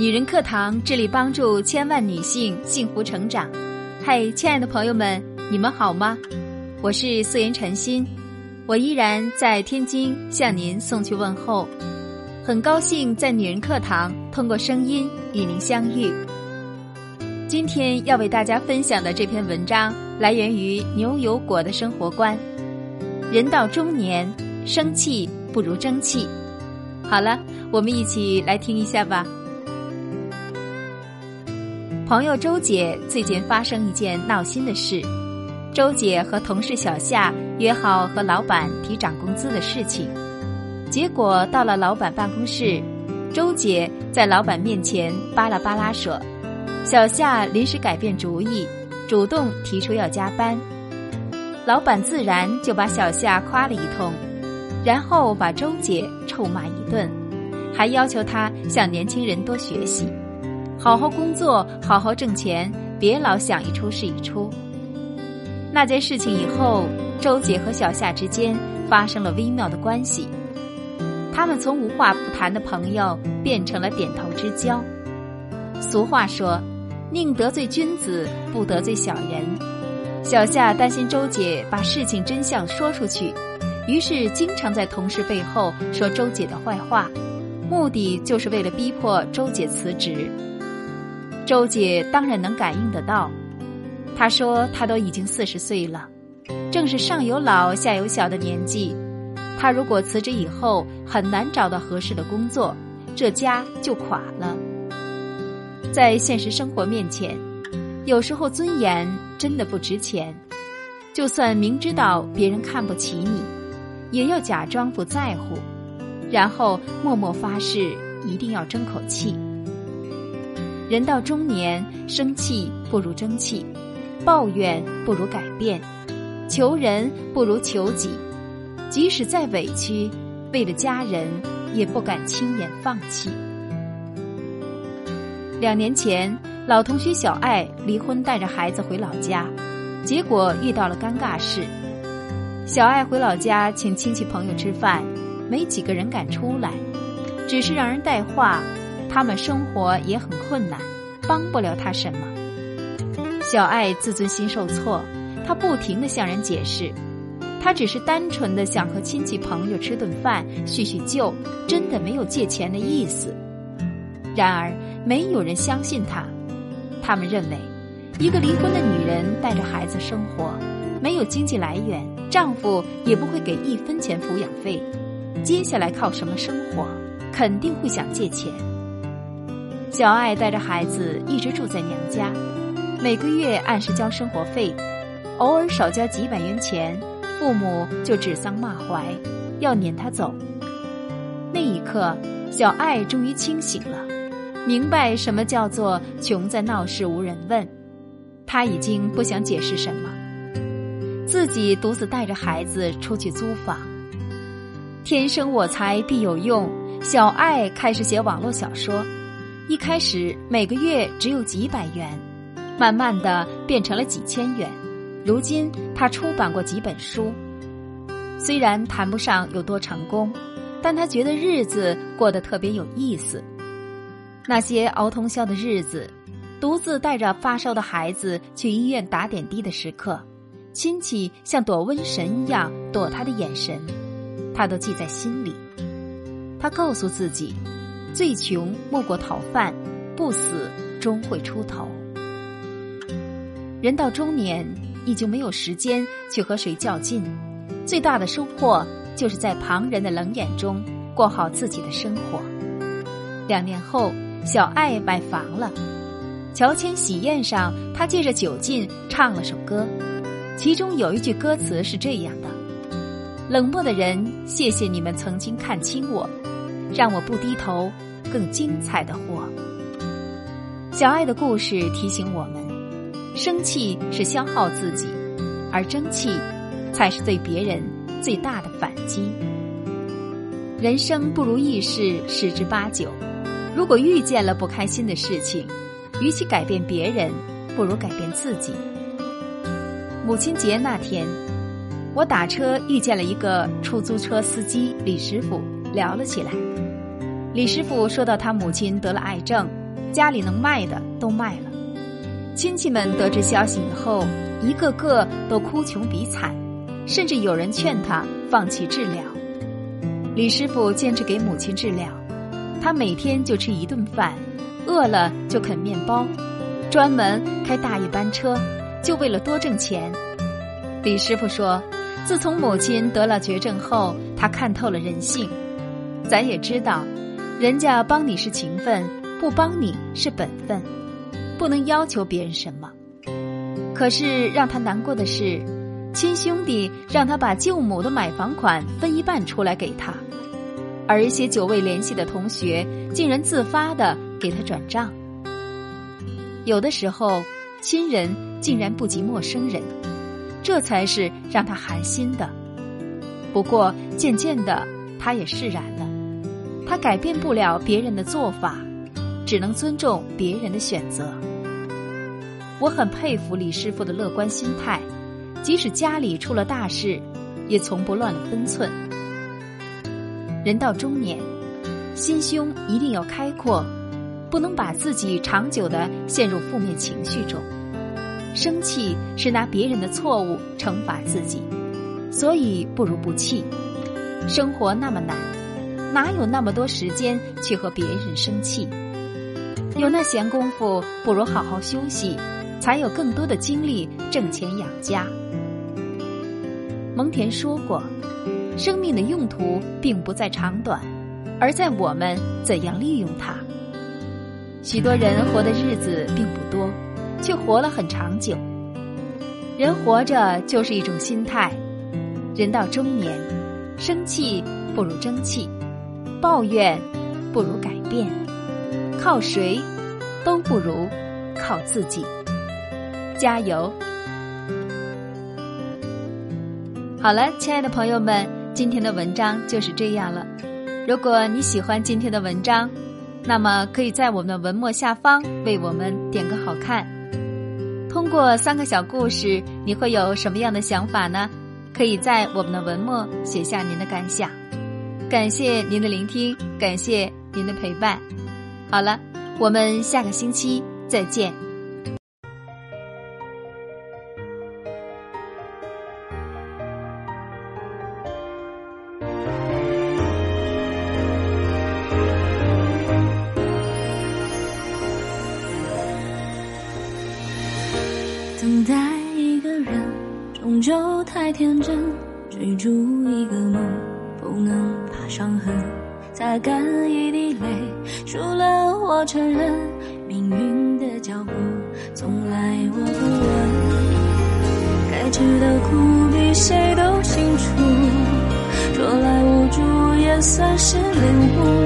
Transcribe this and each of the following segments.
女人课堂致力帮助千万女性幸福成长。嗨，亲爱的朋友们，你们好吗？我是素颜晨心，我依然在天津向您送去问候。很高兴在女人课堂通过声音与您相遇。今天要为大家分享的这篇文章来源于牛油果的生活观。人到中年，生气不如争气。好了，我们一起来听一下吧。朋友周姐最近发生一件闹心的事，周姐和同事小夏约好和老板提涨工资的事情，结果到了老板办公室，周姐在老板面前巴拉巴拉说，小夏临时改变主意，主动提出要加班，老板自然就把小夏夸了一通，然后把周姐臭骂一顿，还要求她向年轻人多学习。好好工作，好好挣钱，别老想一出是一出。那件事情以后，周姐和小夏之间发生了微妙的关系，他们从无话不谈的朋友变成了点头之交。俗话说：“宁得罪君子，不得罪小人。”小夏担心周姐把事情真相说出去，于是经常在同事背后说周姐的坏话，目的就是为了逼迫周姐辞职。周姐当然能感应得到，她说她都已经四十岁了，正是上有老下有小的年纪，她如果辞职以后很难找到合适的工作，这家就垮了。在现实生活面前，有时候尊严真的不值钱，就算明知道别人看不起你，也要假装不在乎，然后默默发誓一定要争口气。人到中年，生气不如争气，抱怨不如改变，求人不如求己。即使再委屈，为了家人，也不敢轻言放弃。两年前，老同学小爱离婚，带着孩子回老家，结果遇到了尴尬事。小爱回老家请亲戚朋友吃饭，没几个人敢出来，只是让人带话。他们生活也很困难，帮不了他什么。小爱自尊心受挫，他不停的向人解释，他只是单纯的想和亲戚朋友吃顿饭叙叙旧，真的没有借钱的意思。然而，没有人相信他。他们认为，一个离婚的女人带着孩子生活，没有经济来源，丈夫也不会给一分钱抚养费，接下来靠什么生活？肯定会想借钱。小爱带着孩子一直住在娘家，每个月按时交生活费，偶尔少交几百元钱，父母就指桑骂槐，要撵他走。那一刻，小爱终于清醒了，明白什么叫做“穷在闹市无人问”。他已经不想解释什么，自己独自带着孩子出去租房。天生我材必有用，小爱开始写网络小说。一开始每个月只有几百元，慢慢的变成了几千元。如今他出版过几本书，虽然谈不上有多成功，但他觉得日子过得特别有意思。那些熬通宵的日子，独自带着发烧的孩子去医院打点滴的时刻，亲戚像躲瘟神一样躲他的眼神，他都记在心里。他告诉自己。最穷莫过讨饭，不死终会出头。人到中年，已经没有时间去和谁较劲，最大的收获就是在旁人的冷眼中过好自己的生活。两年后，小爱买房了，乔迁喜宴上，他借着酒劲唱了首歌，其中有一句歌词是这样的：“冷漠的人，谢谢你们曾经看清我。”让我不低头，更精彩的活。小爱的故事提醒我们：生气是消耗自己，而争气才是对别人最大的反击。人生不如意事十之八九，如果遇见了不开心的事情，与其改变别人，不如改变自己。母亲节那天，我打车遇见了一个出租车司机李师傅。聊了起来，李师傅说到他母亲得了癌症，家里能卖的都卖了。亲戚们得知消息以后，一个个都哭穷比惨，甚至有人劝他放弃治疗。李师傅坚持给母亲治疗，他每天就吃一顿饭，饿了就啃面包，专门开大夜班车，就为了多挣钱。李师傅说，自从母亲得了绝症后，他看透了人性。咱也知道，人家帮你是情分，不帮你是本分。不能要求别人什么，可是让他难过的是，亲兄弟让他把舅母的买房款分一半出来给他，而一些久未联系的同学竟然自发的给他转账。有的时候，亲人竟然不及陌生人，这才是让他寒心的。不过渐渐的，他也释然了，他改变不了别人的做法，只能尊重别人的选择。我很佩服李师傅的乐观心态，即使家里出了大事，也从不乱了分寸。人到中年，心胸一定要开阔，不能把自己长久的陷入负面情绪中。生气是拿别人的错误惩罚自己，所以不如不气。生活那么难，哪有那么多时间去和别人生气？有那闲工夫，不如好好休息。才有更多的精力挣钱养家。蒙恬说过：“生命的用途并不在长短，而在我们怎样利用它。”许多人活的日子并不多，却活了很长久。人活着就是一种心态。人到中年，生气不如争气，抱怨不如改变，靠谁都不如靠自己。加油！好了，亲爱的朋友们，今天的文章就是这样了。如果你喜欢今天的文章，那么可以在我们的文末下方为我们点个好看。通过三个小故事，你会有什么样的想法呢？可以在我们的文末写下您的感想。感谢您的聆听，感谢您的陪伴。好了，我们下个星期再见。等待一个人，终究太天真；追逐一个梦，不能伤痕。擦干一滴泪，输了我承认。命运的脚步，从来我不问。该吃的苦比谁都清楚，说来无助也算是领悟。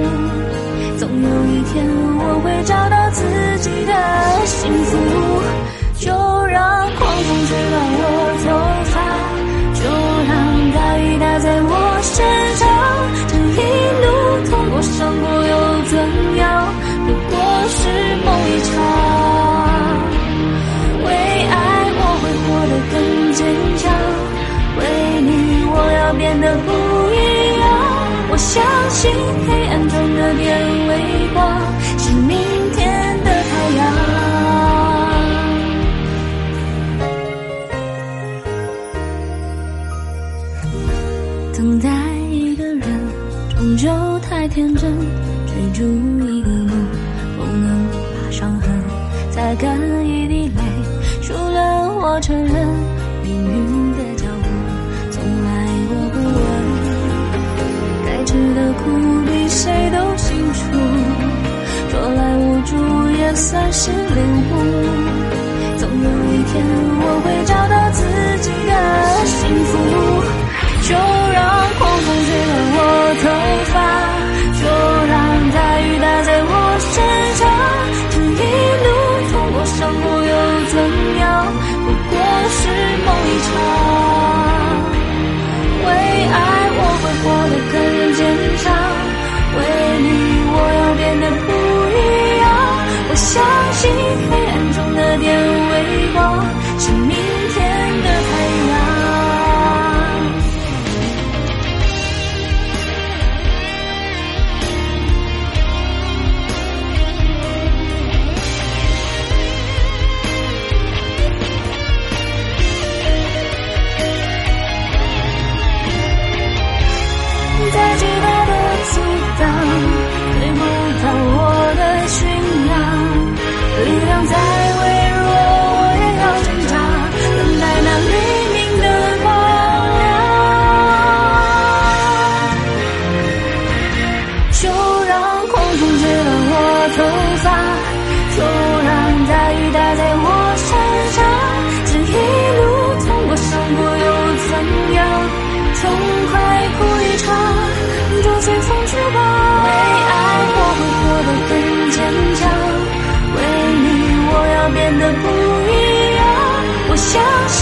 我承认。命运的脚步，从来我不问。该吃的苦比谁都清楚，说来无助也算是领悟。总有一天，我会找到。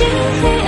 心扉。